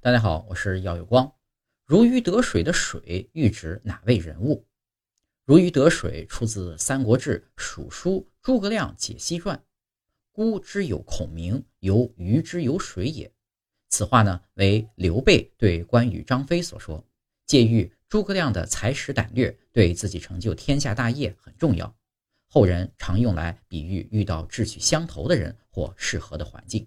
大家好，我是耀有光。如鱼得水的水喻指哪位人物？如鱼得水出自《三国志·蜀书·诸葛亮解析传》，孤之有孔明，犹鱼之有水也。此话呢，为刘备对关羽、张飞所说，借喻诸葛亮的才识胆略，对自己成就天下大业很重要。后人常用来比喻遇到志趣相投的人或适合的环境。